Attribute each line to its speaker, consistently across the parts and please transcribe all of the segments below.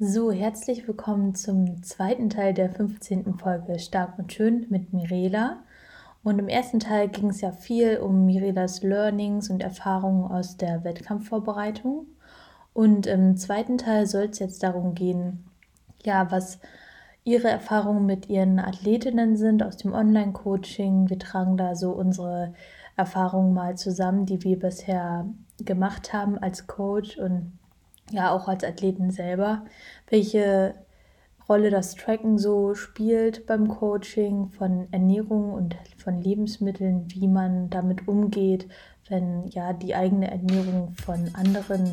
Speaker 1: So, herzlich willkommen zum zweiten Teil der 15. Folge Stark und Schön mit Mirela. Und im ersten Teil ging es ja viel um Mirelas Learnings und Erfahrungen aus der Wettkampfvorbereitung. Und im zweiten Teil soll es jetzt darum gehen, ja, was ihre Erfahrungen mit ihren Athletinnen sind aus dem Online-Coaching. Wir tragen da so unsere Erfahrungen mal zusammen, die wir bisher gemacht haben als Coach und ja auch als Athleten selber, welche Rolle das Tracken so spielt beim Coaching von Ernährung und von Lebensmitteln, wie man damit umgeht, wenn ja die eigene Ernährung von anderen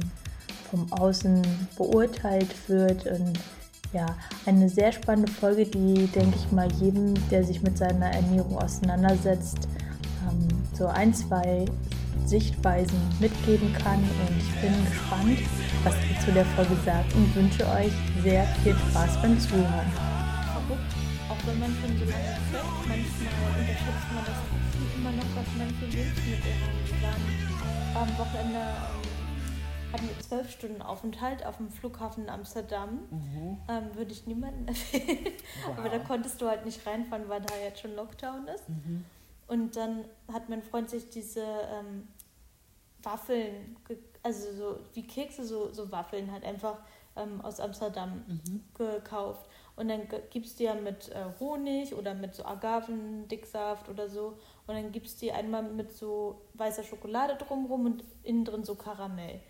Speaker 1: vom Außen beurteilt wird. Und ja, eine sehr spannende Folge, die, denke ich mal, jedem, der sich mit seiner Ernährung auseinandersetzt, ähm, so ein, zwei Sichtweisen mitgeben kann. Und ich bin gespannt, was ihr zu der Folge sagt und wünsche euch sehr viel Spaß beim Zuhören.
Speaker 2: Verrückt, auch wenn man schon so lange fährt, manchmal unterschätzt man das immer noch, was man für Lebensmittel haben. Am Wochenende ähm, hatten wir zwölf Stunden Aufenthalt auf dem Flughafen Amsterdam. Mhm. Ähm, Würde ich niemandem empfehlen. Wow. Aber da konntest du halt nicht reinfahren, weil da jetzt schon Lockdown ist. Mhm. Und dann hat mein Freund sich diese ähm, Waffeln also so wie Kekse, so, so Waffeln halt einfach ähm, aus Amsterdam mhm. gekauft. Und dann gibst du ja mit äh, Honig oder mit so Agavendicksaft oder so. Und dann gibst du die einmal mit so weißer Schokolade drumrum und innen drin so Karamell.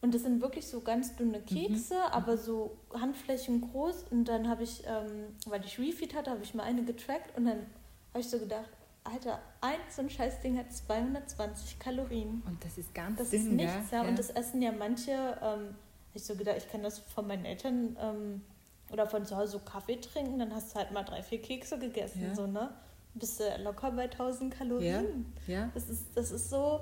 Speaker 2: Und das sind wirklich so ganz dünne mhm. Kekse, mhm. aber so Handflächen groß. Und dann habe ich, ähm, weil ich Refeed hatte, habe ich mal eine getrackt und dann habe ich so gedacht, Alter, ein so ein Scheißding hat 220 Kalorien.
Speaker 3: Und das ist ganz
Speaker 2: Das
Speaker 3: dünn,
Speaker 2: ist nichts, ja. ja. Und das essen ja manche, ähm, ich so gedacht, ich kann das von meinen Eltern ähm, oder von zu Hause so Kaffee trinken, dann hast du halt mal drei, vier Kekse gegessen, ja. so, ne? Bist du locker bei 1000 Kalorien. Ja. ja. Das, ist, das ist so,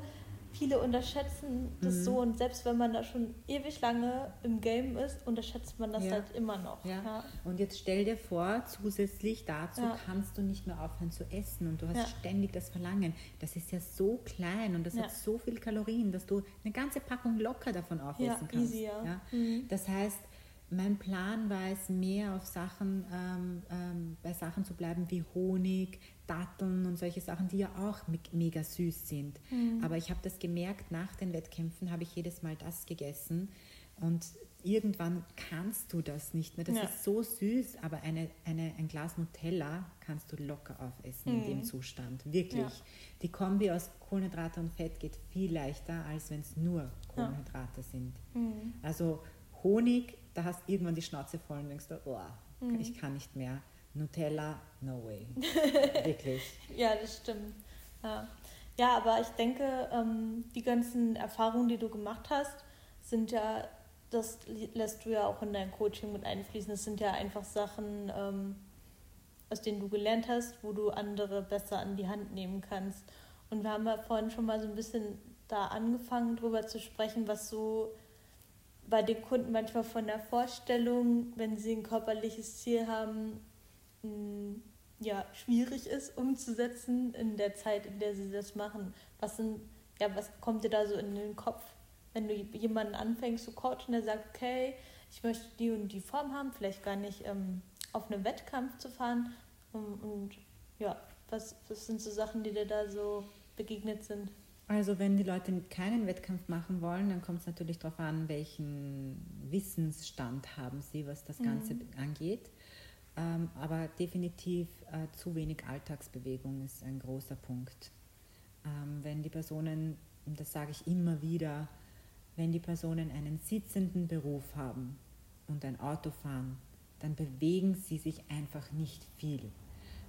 Speaker 2: viele unterschätzen das mhm. so und selbst wenn man da schon ewig lange im Game ist, unterschätzt man das ja. halt immer noch.
Speaker 3: Ja. ja. Und jetzt stell dir vor, zusätzlich dazu ja. kannst du nicht mehr aufhören zu essen und du hast ständig das Verlangen. Das ist ja so klein und das hat so viel Kalorien, dass du eine ganze Packung locker davon aufessen kannst. Easy, ja. Mhm. Das heißt, mein Plan war es, mehr auf Sachen, ähm, ähm, bei Sachen zu bleiben wie Honig, Datteln und solche Sachen, die ja auch mega süß sind. Mhm. Aber ich habe das gemerkt, nach den Wettkämpfen habe ich jedes Mal das gegessen und irgendwann kannst du das nicht mehr. Das ja. ist so süß, aber eine, eine, ein Glas Nutella kannst du locker aufessen mhm. in dem mhm. Zustand. Wirklich. Ja. Die Kombi aus Kohlenhydrate und Fett geht viel leichter, als wenn es nur Kohlenhydrate ja. sind. Mhm. Also Honig, da hast du irgendwann die Schnauze voll und denkst, oh, ich kann nicht mehr. Nutella, no way. Wirklich.
Speaker 2: ja, das stimmt. Ja. ja, aber ich denke, ähm, die ganzen Erfahrungen, die du gemacht hast, sind ja, das lässt du ja auch in dein Coaching mit einfließen. Das sind ja einfach Sachen, ähm, aus denen du gelernt hast, wo du andere besser an die Hand nehmen kannst. Und wir haben ja vorhin schon mal so ein bisschen da angefangen, drüber zu sprechen, was so bei den Kunden manchmal von der Vorstellung, wenn sie ein körperliches Ziel haben, ja, schwierig ist umzusetzen in der Zeit, in der sie das machen. Was, sind, ja, was kommt dir da so in den Kopf, wenn du jemanden anfängst zu coachen, der sagt, okay, ich möchte die und die Form haben, vielleicht gar nicht ähm, auf einen Wettkampf zu fahren. Und, und ja, was, was sind so Sachen, die dir da so begegnet sind?
Speaker 3: Also wenn die Leute keinen Wettkampf machen wollen, dann kommt es natürlich darauf an, welchen Wissensstand haben sie, was das Ganze mhm. angeht. Ähm, aber definitiv äh, zu wenig Alltagsbewegung ist ein großer Punkt. Ähm, wenn die Personen, und das sage ich immer wieder, wenn die Personen einen sitzenden Beruf haben und ein Auto fahren, dann bewegen sie sich einfach nicht viel.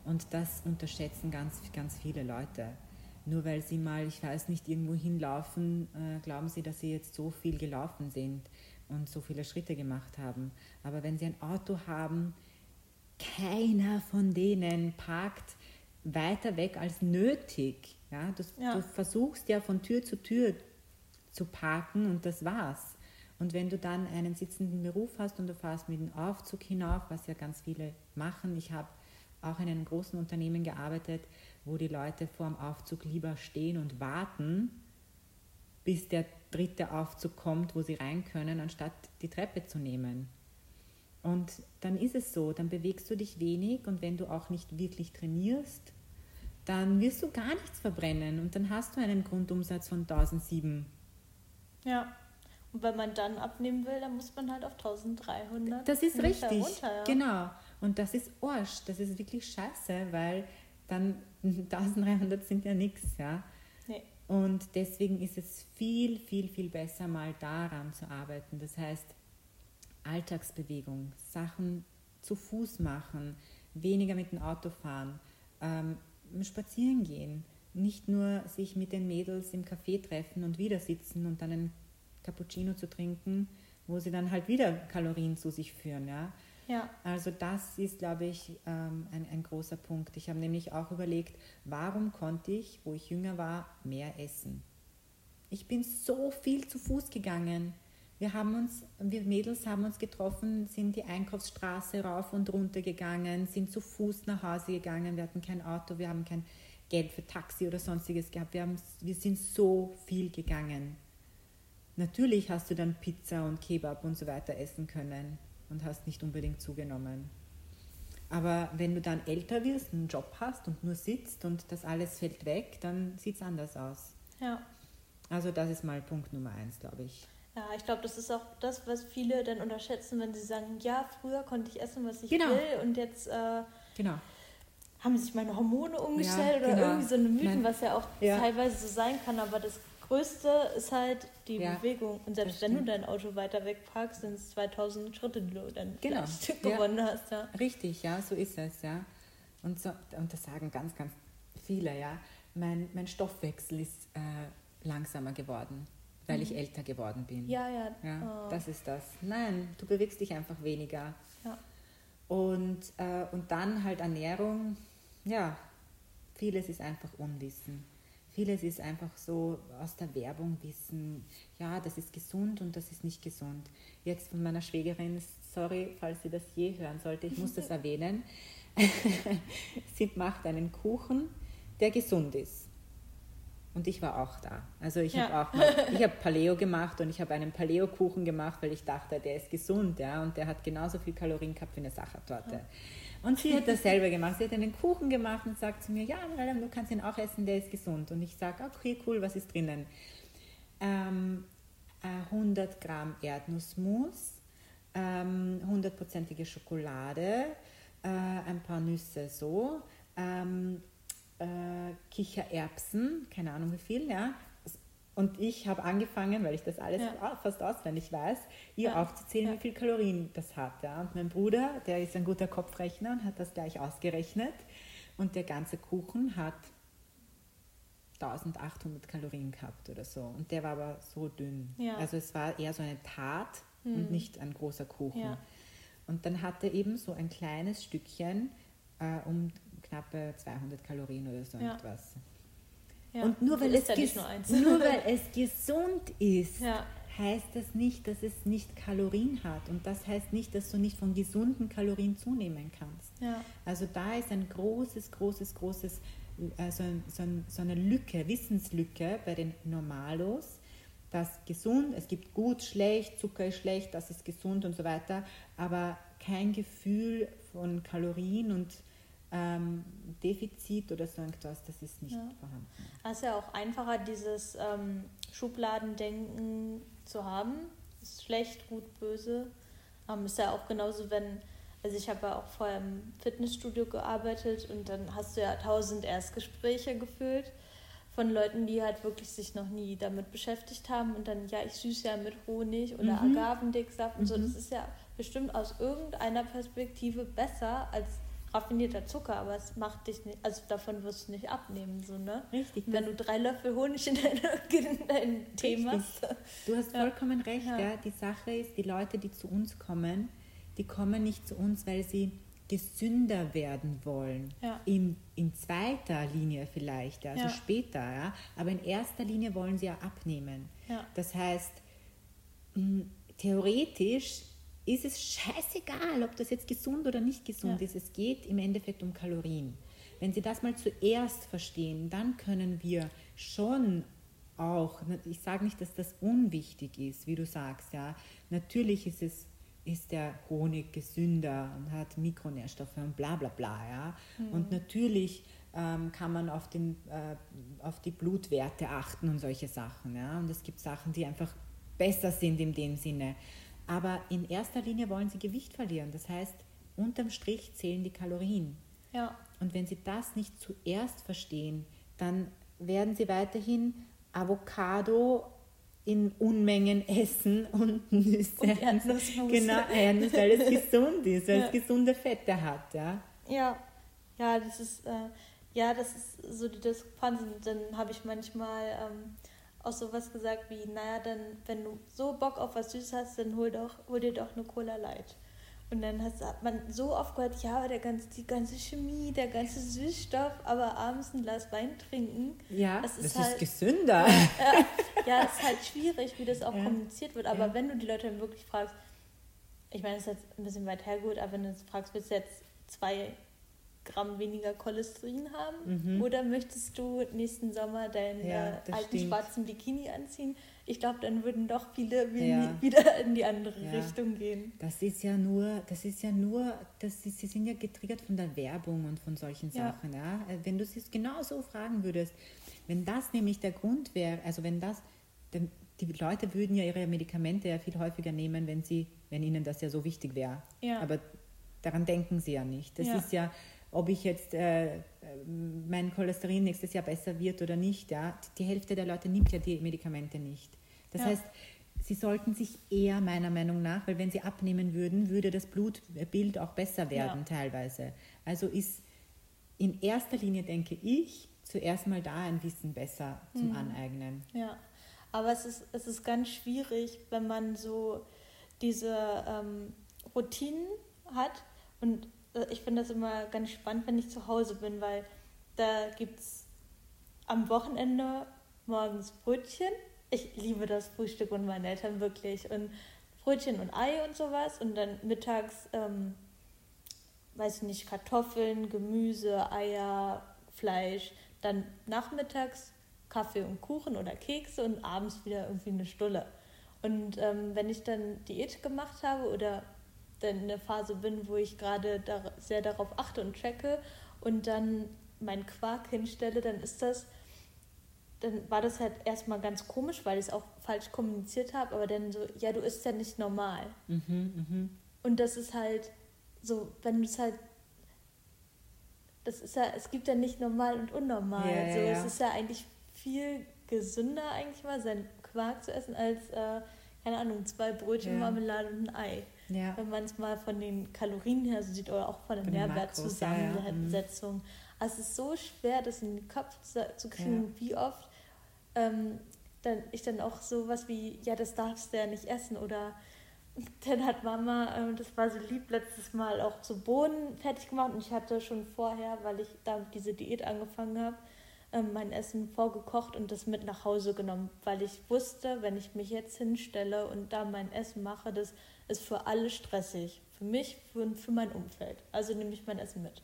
Speaker 3: Und das unterschätzen ganz, ganz viele Leute. Nur weil sie mal, ich weiß nicht, irgendwo hinlaufen, äh, glauben sie, dass sie jetzt so viel gelaufen sind und so viele Schritte gemacht haben. Aber wenn sie ein Auto haben, keiner von denen parkt weiter weg als nötig. Ja, du, ja. du versuchst ja von Tür zu Tür zu parken und das war's. Und wenn du dann einen sitzenden Beruf hast und du fährst mit dem Aufzug hinauf, was ja ganz viele machen, ich habe auch in einem großen Unternehmen gearbeitet, wo die Leute vor dem Aufzug lieber stehen und warten, bis der dritte Aufzug kommt, wo sie rein können, anstatt die Treppe zu nehmen. Und dann ist es so, dann bewegst du dich wenig und wenn du auch nicht wirklich trainierst, dann wirst du gar nichts verbrennen und dann hast du einen Grundumsatz von 1007.
Speaker 2: Ja. Und wenn man dann abnehmen will, dann muss man halt auf 1300.
Speaker 3: Das ist richtig. Runter, ja. Genau. Und das ist Arsch. Das ist wirklich scheiße, weil dann 1300 sind ja nichts, ja. Nee. Und deswegen ist es viel, viel, viel besser, mal daran zu arbeiten. Das heißt, Alltagsbewegung, Sachen zu Fuß machen, weniger mit dem Auto fahren, ähm, spazieren gehen, nicht nur sich mit den Mädels im Café treffen und wieder sitzen und dann einen Cappuccino zu trinken, wo sie dann halt wieder Kalorien zu sich führen. Ja?
Speaker 2: Ja.
Speaker 3: Also das ist, glaube ich, ähm, ein, ein großer Punkt. Ich habe nämlich auch überlegt, warum konnte ich, wo ich jünger war, mehr essen? Ich bin so viel zu Fuß gegangen. Wir haben uns, wir Mädels haben uns getroffen, sind die Einkaufsstraße rauf und runter gegangen, sind zu Fuß nach Hause gegangen. Wir hatten kein Auto, wir haben kein Geld für Taxi oder sonstiges gehabt. Wir, haben, wir sind so viel gegangen. Natürlich hast du dann Pizza und Kebab und so weiter essen können und hast nicht unbedingt zugenommen. Aber wenn du dann älter wirst, einen Job hast und nur sitzt und das alles fällt weg, dann sieht es anders aus.
Speaker 2: Ja.
Speaker 3: Also das ist mal Punkt Nummer eins, glaube ich.
Speaker 2: Ja, ich glaube, das ist auch das, was viele dann unterschätzen, wenn sie sagen, ja, früher konnte ich essen, was ich
Speaker 3: genau.
Speaker 2: will und jetzt äh,
Speaker 3: genau.
Speaker 2: haben sich meine Hormone umgestellt ja, oder genau. irgendwie so eine Mythen, was ja auch ja. teilweise so sein kann, aber das Größte ist halt die ja, Bewegung. Und selbst wenn du dein Auto weiter weg parkst, sind es 2000 Schritte, die du dann genau. gewonnen hast. Ja.
Speaker 3: Richtig, ja, so ist es, ja. Und, so, und das sagen ganz, ganz viele, ja. Mein, mein Stoffwechsel ist äh, langsamer geworden weil mhm. ich älter geworden bin.
Speaker 2: Ja, ja.
Speaker 3: ja oh. Das ist das. Nein, du bewegst dich einfach weniger.
Speaker 2: Ja.
Speaker 3: Und, äh, und dann halt Ernährung, ja, vieles ist einfach Unwissen. Vieles ist einfach so aus der Werbung wissen, ja, das ist gesund und das ist nicht gesund. Jetzt von meiner Schwägerin, sorry, falls sie das je hören sollte, ich muss das erwähnen. sie macht einen Kuchen, der gesund ist. Und ich war auch da. Also ich ja. habe auch mal, ich habe Paleo gemacht und ich habe einen Paleo-Kuchen gemacht, weil ich dachte, der ist gesund, ja, und der hat genauso viel Kalorien gehabt wie eine Sachertorte. Ja. Und sie hat dasselbe gemacht. Sie hat einen Kuchen gemacht und sagt zu mir, ja, du kannst ihn auch essen, der ist gesund. Und ich sage, okay, cool, was ist drinnen? Ähm, 100 äh, Gramm Erdnussmus, ähm, hundertprozentige ähm, Schokolade, äh, ein paar Nüsse so, ähm, äh, Kichererbsen, keine Ahnung wie viel, ja. Und ich habe angefangen, weil ich das alles ja. fast auswendig weiß, ihr ja. aufzuzählen, ja. wie viel Kalorien das hat. Ja. Und mein Bruder, der ist ein guter Kopfrechner und hat das gleich ausgerechnet. Und der ganze Kuchen hat 1800 Kalorien gehabt oder so. Und der war aber so dünn. Also es war eher so eine Tat hm. und nicht ein großer Kuchen. Und dann hat er eben so ein kleines Stückchen äh, um knappe 200 Kalorien oder so etwas. Ja. Und nur weil, es ja nur, weil es gesund ist, ja. heißt das nicht, dass es nicht Kalorien hat. Und das heißt nicht, dass du nicht von gesunden Kalorien zunehmen kannst. Also da ist ein großes, großes, großes, äh, so, so, ein, so eine Lücke, Wissenslücke bei den Normalos, dass gesund, es gibt gut, schlecht, Zucker ist schlecht, das ist gesund und so weiter, aber kein Gefühl von Kalorien und ähm, Defizit oder so etwas, das ist nicht ja. vorhanden.
Speaker 2: Es ist ja auch einfacher, dieses ähm, Schubladendenken zu haben. Ist schlecht, gut, böse. Ähm, ist ja auch genauso, wenn, also ich habe ja auch vorher im Fitnessstudio gearbeitet und dann hast du ja tausend Erstgespräche gefühlt von Leuten, die halt wirklich sich noch nie damit beschäftigt haben und dann, ja, ich süße ja mit Honig oder mhm. Agavendicksaft und mhm. so. Das ist ja bestimmt aus irgendeiner Perspektive besser als raffinierter Zucker, aber es macht dich nicht, also davon wirst du nicht abnehmen, so, ne?
Speaker 3: Richtig.
Speaker 2: Wenn du drei Löffel Honig in deinem dein Tee machst.
Speaker 3: Du hast ja. vollkommen recht, ja. ja. Die Sache ist, die Leute, die zu uns kommen, die kommen nicht zu uns, weil sie gesünder werden wollen.
Speaker 2: Ja.
Speaker 3: In, in zweiter Linie vielleicht, also ja. später, ja. Aber in erster Linie wollen sie ja abnehmen.
Speaker 2: Ja.
Speaker 3: Das heißt, theoretisch ist es scheißegal, ob das jetzt gesund oder nicht gesund ja. ist. Es geht im Endeffekt um Kalorien. Wenn Sie das mal zuerst verstehen, dann können wir schon auch, ich sage nicht, dass das unwichtig ist, wie du sagst, ja. Natürlich ist es ist der Honig gesünder und hat Mikronährstoffe und bla bla bla. Ja? Und natürlich ähm, kann man auf, den, äh, auf die Blutwerte achten und solche Sachen. Ja? Und es gibt Sachen, die einfach besser sind in dem Sinne. Aber in erster Linie wollen sie Gewicht verlieren. Das heißt, unterm Strich zählen die Kalorien.
Speaker 2: Ja.
Speaker 3: Und wenn sie das nicht zuerst verstehen, dann werden sie weiterhin Avocado in Unmengen essen und Nüsse.
Speaker 2: Und Erdnussmus.
Speaker 3: Genau, Erdnuss, weil es gesund ist, weil
Speaker 2: Ja.
Speaker 3: es gesunde Fette hat. Ja.
Speaker 2: Ja, ja, das ist, äh, ja, das ist so die Diskrepanz. Dann habe ich manchmal ähm, auch sowas gesagt wie, naja, dann, wenn du so Bock auf was Süßes hast, dann hol, doch, hol dir doch eine Cola Light. Und dann hast, hat man so oft gehört, ja, der ganze, die ganze Chemie, der ganze Süßstoff, aber abends ein Glas Wein trinken.
Speaker 3: Ja,
Speaker 2: Das
Speaker 3: das,
Speaker 2: ist
Speaker 3: ist,
Speaker 2: halt-
Speaker 3: gesünder.
Speaker 2: Ja, es ist halt schwierig, wie das auch
Speaker 3: Ja.
Speaker 2: kommuniziert wird. Aber
Speaker 3: Ja.
Speaker 2: wenn du die Leute dann wirklich fragst, ich meine, das ist jetzt ein bisschen weit hergeholt, aber wenn du fragst, willst du jetzt zwei Gramm weniger Cholesterin haben
Speaker 3: Mhm.
Speaker 2: oder möchtest du nächsten Sommer deinen
Speaker 3: Ja,
Speaker 2: alten
Speaker 3: stimmt.
Speaker 2: schwarzen Bikini anziehen? Ich glaube, dann würden doch viele
Speaker 3: Ja.
Speaker 2: wieder in die andere
Speaker 3: Ja.
Speaker 2: Richtung gehen.
Speaker 3: Das ist ja nur, das ist ja nur, das ist, sie sind ja getriggert von der Werbung und von solchen. Sachen. Ja? Äh, Wenn du es genau so fragen würdest, wenn das nämlich der Grund wäre, also wenn das, denn die Leute würden ja ihre Medikamente ja viel häufiger nehmen, wenn sie, wenn ihnen das ja so wichtig wäre. Aber daran denken sie ja nicht. Das ist ja, ob ich jetzt äh, mein Cholesterin nächstes Jahr besser wird oder nicht, ja, die Hälfte der Leute nimmt ja die Medikamente nicht. Das
Speaker 2: Ja.
Speaker 3: heißt, sie sollten sich eher meiner Meinung nach, weil wenn sie abnehmen würden, würde das Blutbild auch besser werden
Speaker 2: Ja.
Speaker 3: teilweise. Also ist in erster Linie, denke ich, zuerst mal da ein Wissen besser
Speaker 2: Mhm.
Speaker 3: zum Aneignen.
Speaker 2: Ja, aber es ist, es ist ganz schwierig, wenn man so diese ähm, Routinen hat. Und ich finde das immer ganz spannend, wenn ich zu Hause bin, weil da gibt es am Wochenende morgens Brötchen. Ich liebe das Frühstück und meine Eltern wirklich. Und Brötchen und Ei und sowas. Und dann mittags, ähm, weiß ich nicht, Kartoffeln, Gemüse, Eier, Fleisch. Dann nachmittags Kaffee und Kuchen oder Kekse und abends wieder irgendwie eine Stulle. Und ähm, wenn ich dann Diät gemacht habe oder in der Phase bin, wo ich gerade da, sehr darauf achte und checke und dann meinen Quark hinstelle, dann ist das, dann war das halt erstmal ganz komisch, weil ich es auch falsch kommuniziert habe, aber dann so, ja, du isst ja nicht normal.
Speaker 3: Mhm, mhm.
Speaker 2: Und das ist halt so, wenn du es halt, das ist ja, es gibt ja nicht normal und unnormal.
Speaker 3: Ja,
Speaker 2: so,
Speaker 3: ja.
Speaker 2: Es ist ja eigentlich viel gesünder eigentlich mal, seinen Quark zu essen, als, äh, keine Ahnung, zwei Brötchen,
Speaker 3: Ja.
Speaker 2: Marmelade und ein Ei.
Speaker 3: Ja.
Speaker 2: Wenn man es mal von den Kalorien her so sieht oder auch von der
Speaker 3: Von den Makros,
Speaker 2: Nährwertzusammensetzung. Also es ist so schwer, das in den Kopf zu, zu kriegen, wie oft ähm, dann, ich dann auch sowas wie, ja, das darfst du ja nicht essen oder dann hat Mama, ähm, das war so lieb, letztes Mal auch so Bohnen fertig gemacht und ich hatte schon vorher, weil ich da diese Diät angefangen habe, mein Essen vorgekocht und das mit nach Hause genommen, weil ich wusste, wenn ich mich jetzt hinstelle und da mein Essen mache, das ist für alle stressig. Für mich und für mein Umfeld. Also nehme ich mein Essen mit.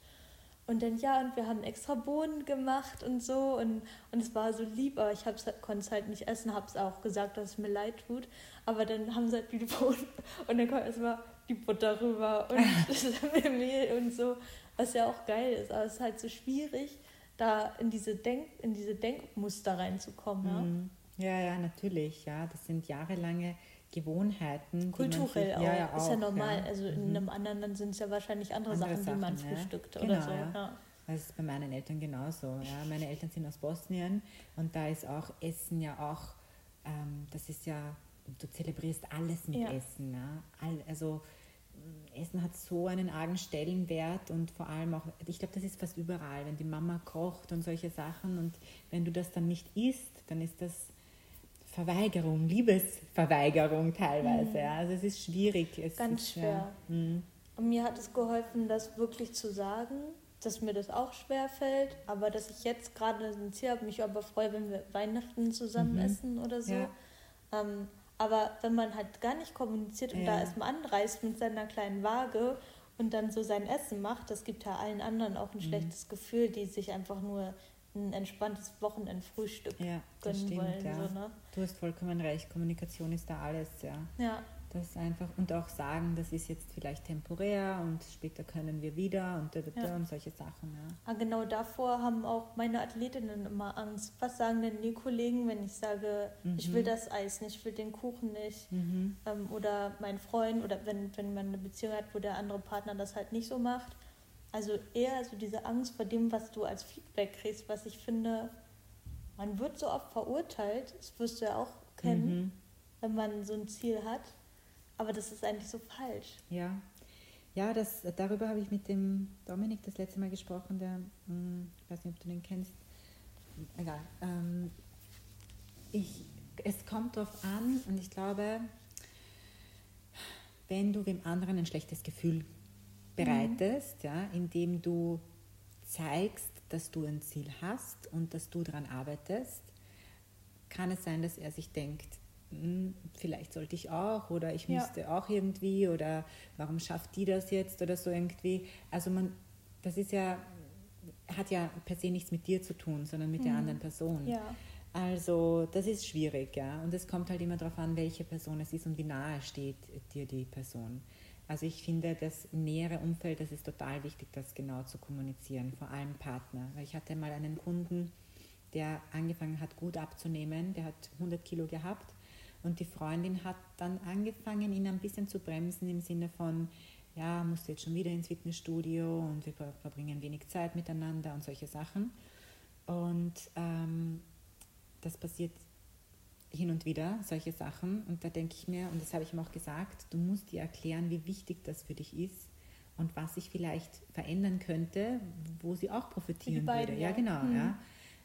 Speaker 2: Und dann ja, und wir haben extra Bohnen gemacht und so und, und es war so lieb, aber ich konnte es halt nicht essen, habe es auch gesagt, dass es mir leid tut. Aber dann haben sie halt die Bohnen und dann kommt erstmal die Butter rüber und das Mehl und so, was ja auch geil ist. Aber es ist halt so schwierig, da in diese, Denk, in diese Denkmuster reinzukommen. Ja?
Speaker 3: Mhm. Ja, ja, natürlich. Ja, das sind jahrelange Gewohnheiten.
Speaker 2: Kulturell
Speaker 3: sich-
Speaker 2: auch.
Speaker 3: Ja, ja,
Speaker 2: Ist
Speaker 3: auch,
Speaker 2: ja normal.
Speaker 3: ja.
Speaker 2: Also in
Speaker 3: Mhm.
Speaker 2: einem anderen Land sind es ja wahrscheinlich andere,
Speaker 3: Andere
Speaker 2: Sachen, die man
Speaker 3: Sachen,
Speaker 2: frühstückt
Speaker 3: Genau,
Speaker 2: oder so.
Speaker 3: ja. Das ist bei meinen Eltern genauso. Ja. Meine Eltern sind aus Bosnien und da ist auch Essen ja auch, ähm, das ist ja, du zelebrierst alles mit. Essen. Ja. All, also Essen hat so einen argen Stellenwert und vor allem auch, ich glaube, das ist fast überall, wenn die Mama kocht und solche Sachen und wenn du das dann nicht isst, dann ist das Verweigerung, Liebesverweigerung teilweise. Ja. Also es ist schwierig. Es
Speaker 2: Ganz
Speaker 3: ist,
Speaker 2: schwer.
Speaker 3: Ja, mh.
Speaker 2: Und mir hat es geholfen, das wirklich zu sagen, dass mir das auch schwer fällt, aber dass ich jetzt gerade ein Ziel habe, mich aber freue, wenn wir Weihnachten zusammen
Speaker 3: Mhm.
Speaker 2: essen oder so.
Speaker 3: Ja.
Speaker 2: Ähm, aber wenn man halt gar nicht kommuniziert und
Speaker 3: Ja.
Speaker 2: da erstmal anreist mit seiner kleinen Waage und dann so sein Essen macht, das gibt ja allen anderen auch ein
Speaker 3: Mhm.
Speaker 2: schlechtes Gefühl, die sich einfach nur ein entspanntes Wochenendfrühstück
Speaker 3: ja das
Speaker 2: gönnen
Speaker 3: stimmt.
Speaker 2: wollen.
Speaker 3: ja.
Speaker 2: So, ne?
Speaker 3: Du hast vollkommen recht, Kommunikation ist da alles, ja.
Speaker 2: Ja,
Speaker 3: Das einfach und auch sagen, das ist jetzt vielleicht temporär und später können wir wieder und, da, da, da
Speaker 2: Ja.
Speaker 3: und solche Sachen. Ja.
Speaker 2: Ah, genau davor haben auch meine Athletinnen immer Angst. Was sagen denn die Kollegen, wenn ich sage, ich
Speaker 3: Mhm.
Speaker 2: will das Eis nicht, ich will den Kuchen nicht?
Speaker 3: Mhm.
Speaker 2: Ähm, oder mein Freund oder wenn, wenn man eine Beziehung hat, wo der andere Partner das halt nicht so macht. Also eher so diese Angst vor dem, was du als Feedback kriegst, was ich finde, man wird so oft verurteilt, das wirst du ja auch kennen,
Speaker 3: Mhm.
Speaker 2: wenn man so ein Ziel hat. Aber das ist eigentlich so falsch.
Speaker 3: Ja, ja das, darüber habe ich mit dem Dominik das letzte Mal gesprochen, der, hm, ich weiß nicht, ob du den kennst, egal. Ähm, ich, es kommt darauf an und ich glaube, wenn du dem anderen ein schlechtes Gefühl bereitest, ja, indem du zeigst, dass du ein Ziel hast und dass du daran arbeitest, kann es sein, dass er sich denkt, "Hm, vielleicht sollte ich auch oder ich
Speaker 2: Ja.
Speaker 3: müsste auch irgendwie oder warum schafft die das jetzt oder so irgendwie. Also man, das ist ja, hat ja per se nichts mit dir zu tun, sondern mit der
Speaker 2: Mhm.
Speaker 3: anderen Person.
Speaker 2: Ja,
Speaker 3: Also das ist schwierig, ja. Und es kommt halt immer darauf an, welche Person es ist und wie nahe steht dir die Person. Also ich finde, das nähere Umfeld, das ist total wichtig, das genau zu kommunizieren, vor allem Partner. Weil ich hatte mal einen Kunden, der angefangen hat, gut abzunehmen, der hat 100 Kilo gehabt und die Freundin hat dann angefangen, ihn ein bisschen zu bremsen im Sinne von, ja, musst du jetzt schon wieder ins Fitnessstudio und wir ver- verbringen wenig Zeit miteinander und solche Sachen. Und ähm, das passiert hin und wieder, solche Sachen. Und da denke ich mir, und das habe ich ihm auch gesagt, du musst dir erklären, wie wichtig das für dich ist und was sich vielleicht verändern könnte, wo sie auch profitieren
Speaker 2: beiden,
Speaker 3: würde. Ja,
Speaker 2: ja.
Speaker 3: genau,
Speaker 2: Mhm.
Speaker 3: ja.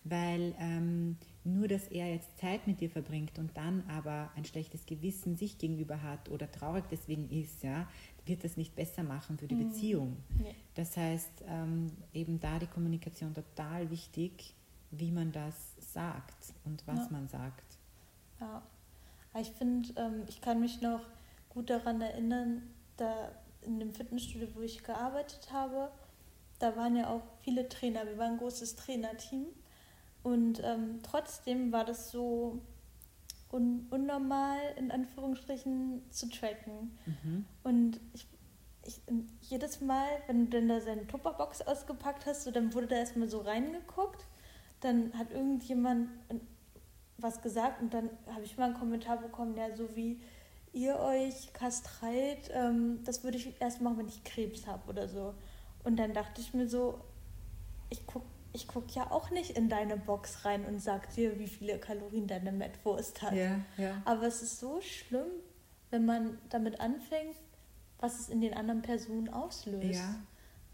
Speaker 3: Weil ähm, nur, dass er jetzt Zeit mit dir verbringt und dann aber ein schlechtes Gewissen sich gegenüber hat oder traurig deswegen ist, ja, wird das nicht besser machen für die
Speaker 2: Mhm.
Speaker 3: Beziehung.
Speaker 2: nee.
Speaker 3: Das heißt, ähm, eben da die Kommunikation total wichtig, wie man das sagt und was
Speaker 2: Ja.
Speaker 3: man sagt.
Speaker 2: Ja, Aber ich finde, ähm, ich kann mich noch gut daran erinnern, da in dem Fitnessstudio, wo ich gearbeitet habe, da waren ja auch viele Trainer. Wir waren ein großes Trainerteam. Und ähm, trotzdem war das so un unnormal, in Anführungsstrichen, zu tracken.
Speaker 3: Mhm.
Speaker 2: Und ich, ich, und jedes Mal, wenn du dann da seine Tupperbox ausgepackt hast, so, dann wurde da erstmal so reingeguckt. Dann hat irgendjemand was gesagt und dann habe ich mal einen Kommentar bekommen, ja, so wie ihr euch kastreit, ähm, das würde ich erst machen, wenn ich Krebs habe oder so. Und dann dachte ich mir so, ich gucke ich guck ja auch nicht in deine Box rein und sag dir, wie viele Kalorien deine Mettwurst hat.
Speaker 3: Ja, ja.
Speaker 2: Aber es ist so schlimm, wenn man damit anfängt, was es in den anderen Personen auslöst.
Speaker 3: Ja,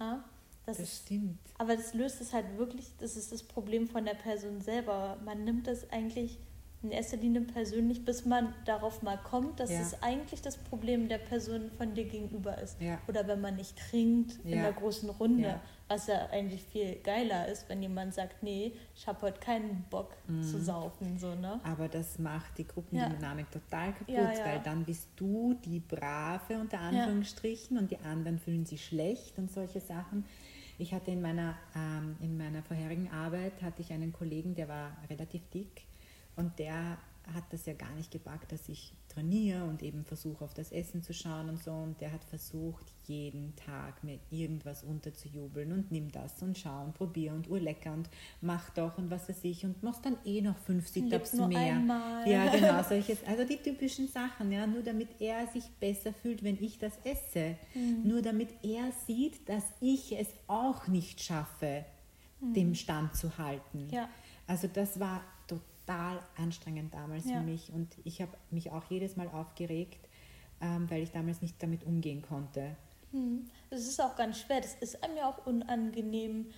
Speaker 2: Ja, das
Speaker 3: das
Speaker 2: ist,
Speaker 3: stimmt.
Speaker 2: aber das löst es halt wirklich, das ist das Problem von der Person selber. Man nimmt das eigentlich in erster Linie persönlich, bis man darauf mal kommt, dass
Speaker 3: Ja.
Speaker 2: es eigentlich das Problem der Person von dir gegenüber ist.
Speaker 3: Ja.
Speaker 2: Oder wenn man nicht trinkt in der großen Runde, was ja eigentlich viel geiler ist, wenn jemand sagt, nee, ich habe heute keinen Bock
Speaker 3: Mhm.
Speaker 2: zu saufen, so, ne?
Speaker 3: Aber das macht die Gruppendynamik total kaputt, weil dann bist du die Brave unter Anführungsstrichen und die anderen fühlen sich schlecht und solche Sachen. Ich hatte in meiner, ähm, in meiner vorherigen Arbeit hatte ich einen Kollegen, der war relativ dick und der hat das ja gar nicht gepackt, dass ich trainiere und eben versuche auf das Essen zu schauen und so und der hat versucht jeden Tag mir irgendwas unterzujubeln und nimm das und schau und probier und urlecker und mach doch und was weiß ich und machst dann eh noch fünf Sit-Ups
Speaker 2: Lebt nur
Speaker 3: mehr.
Speaker 2: einmal.
Speaker 3: Ja, genau, solches, also die typischen Sachen, ja, nur damit er sich besser fühlt, wenn ich das esse.
Speaker 2: Mhm.
Speaker 3: Nur damit er sieht, dass ich es auch nicht schaffe, dem Stand zu halten.
Speaker 2: Mhm. Ja.
Speaker 3: Also das war total anstrengend damals
Speaker 2: Ja.
Speaker 3: für mich und ich habe mich auch jedes Mal aufgeregt, ähm, weil ich damals nicht damit umgehen konnte.
Speaker 2: Hm. Das ist auch ganz schwer. Das ist einem ja auch unangenehm.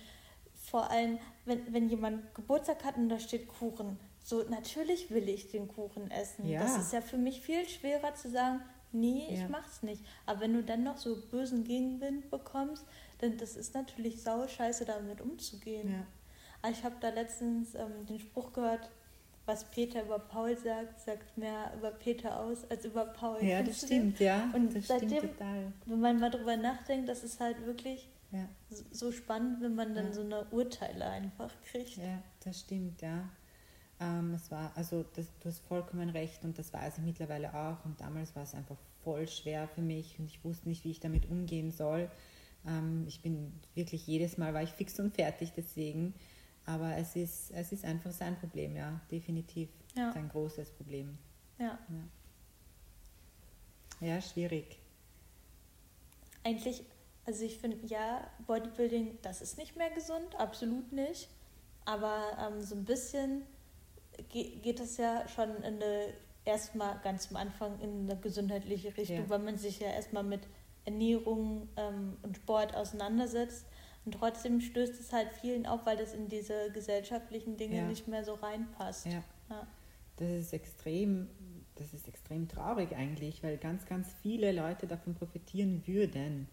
Speaker 2: Vor allem, wenn, wenn jemand Geburtstag hat und da steht Kuchen. So, natürlich will ich den Kuchen essen.
Speaker 3: Ja.
Speaker 2: Das ist ja für mich viel schwerer zu sagen, nee, ich
Speaker 3: Ja.
Speaker 2: mach's nicht. Aber wenn du dann noch so bösen Gegenwind bekommst, dann das ist natürlich sau scheiße, damit umzugehen.
Speaker 3: Ja.
Speaker 2: Aber ich habe da letztens ähm, den Spruch gehört, was Peter über Paul sagt, sagt mehr über Peter aus als über Paul.
Speaker 3: Ja, das stimmt, ja.
Speaker 2: Und
Speaker 3: das
Speaker 2: seitdem-
Speaker 3: stimmt total.
Speaker 2: wenn man mal drüber nachdenkt, das ist halt wirklich
Speaker 3: Ja.
Speaker 2: so- so spannend, wenn man dann
Speaker 3: Ja.
Speaker 2: so eine Urteile einfach kriegt.
Speaker 3: Ja, das stimmt, ja. Ähm, es war, also das, du hast vollkommen recht und das weiß ich mittlerweile auch und damals war es einfach voll schwer für mich und ich wusste nicht, wie ich damit umgehen soll. Ähm, ich bin wirklich jedes Mal war ich fix und fertig deswegen. Aber es ist, es ist einfach sein Problem, ja, definitiv. Ja. Sein großes Problem.
Speaker 2: Ja.
Speaker 3: Ja, ja schwierig.
Speaker 2: Eigentlich, also ich finde, ja, Bodybuilding, das ist nicht mehr gesund, absolut nicht. Aber ähm, so ein bisschen geht, geht es ja schon in eine, erstmal ganz am Anfang in eine gesundheitliche Richtung, ja. weil man sich ja erstmal mit Ernährung ähm, und Sport auseinandersetzt. Und trotzdem stößt es halt vielen auf, weil das in diese gesellschaftlichen Dinge ja. nicht mehr so reinpasst.
Speaker 3: Ja. ja. Das ist extrem, das ist extrem traurig eigentlich, weil ganz, ganz viele Leute davon profitieren würden.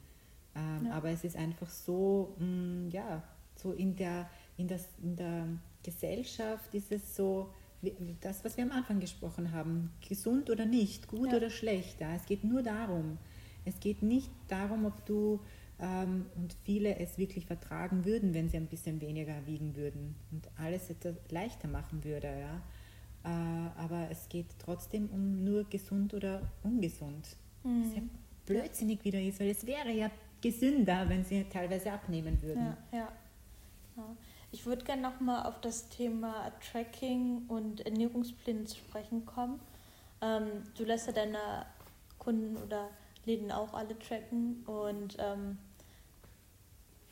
Speaker 3: Ähm, ja. Aber es ist einfach so, mh, mm, ja, so in der, in, das, in der Gesellschaft ist es so, das, was wir am Anfang gesprochen haben, gesund oder nicht, gut oder schlecht. Ja. Es geht nur darum, es geht nicht darum, ob du und viele es wirklich vertragen würden, wenn sie ein bisschen weniger wiegen würden und alles etwas leichter machen würde. Ja? Äh, aber es geht trotzdem um nur gesund oder ungesund. Mhm. Was ja blödsinnig wieder ist, weil es wäre ja gesünder, wenn sie teilweise abnehmen würden.
Speaker 2: Ja, ja. ja. Ich würde gerne nochmal auf das Thema Tracking und Ernährungspläne zu sprechen kommen. Ähm, du lässt ja deine Kunden oder Läden auch alle tracken und ähm,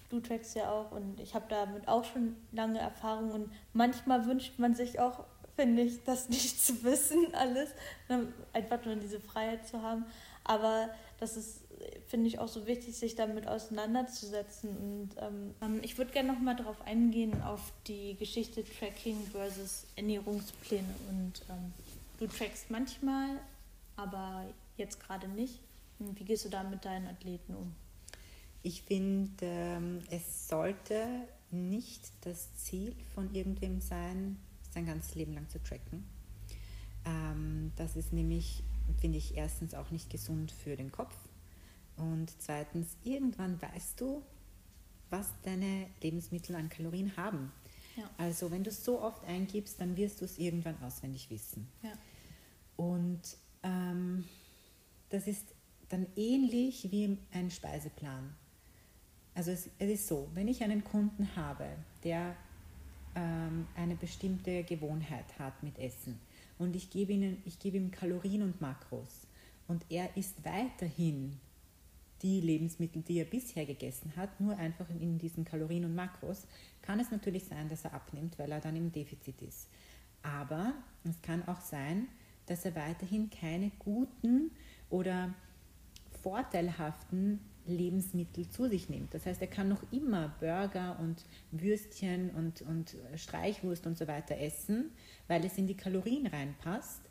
Speaker 2: du trackst ja auch und ich habe damit auch schon lange Erfahrung und manchmal wünscht man sich auch, finde ich, das nicht zu wissen alles, ne, einfach nur diese Freiheit zu haben, aber das ist, finde ich, auch so wichtig, sich damit auseinanderzusetzen und ähm, ähm ich würde gerne nochmal darauf eingehen, auf die Geschichte Tracking versus Ernährungspläne und ähm, du trackst manchmal, aber jetzt gerade nicht. Wie gehst du da mit deinen Athleten um?
Speaker 3: Ich finde, ähm, es sollte nicht das Ziel von irgendwem sein, sein ganzes Leben lang zu tracken. Ähm, das ist nämlich, finde ich, erstens auch nicht gesund für den Kopf. Und zweitens, irgendwann weißt du, was deine Lebensmittel an Kalorien haben. Ja. Also wenn du es so oft eingibst, dann wirst du es irgendwann auswendig wissen.
Speaker 2: Ja.
Speaker 3: Und ähm, das ist dann ähnlich wie ein Speiseplan. Also es, es ist so, wenn ich einen Kunden habe, der ähm, eine bestimmte Gewohnheit hat mit Essen und ich gebe, ihnen, ich gebe ihm Kalorien und Makros und er isst weiterhin die Lebensmittel, die er bisher gegessen hat, nur einfach in diesen Kalorien und Makros, kann es natürlich sein, dass er abnimmt, weil er dann im Defizit ist. Aber es kann auch sein, dass er weiterhin keine guten oder vorteilhaften Lebensmittel zu sich nimmt. Das heißt, er kann noch immer Burger und Würstchen und, und Streichwurst und so weiter essen, weil es in die Kalorien reinpasst,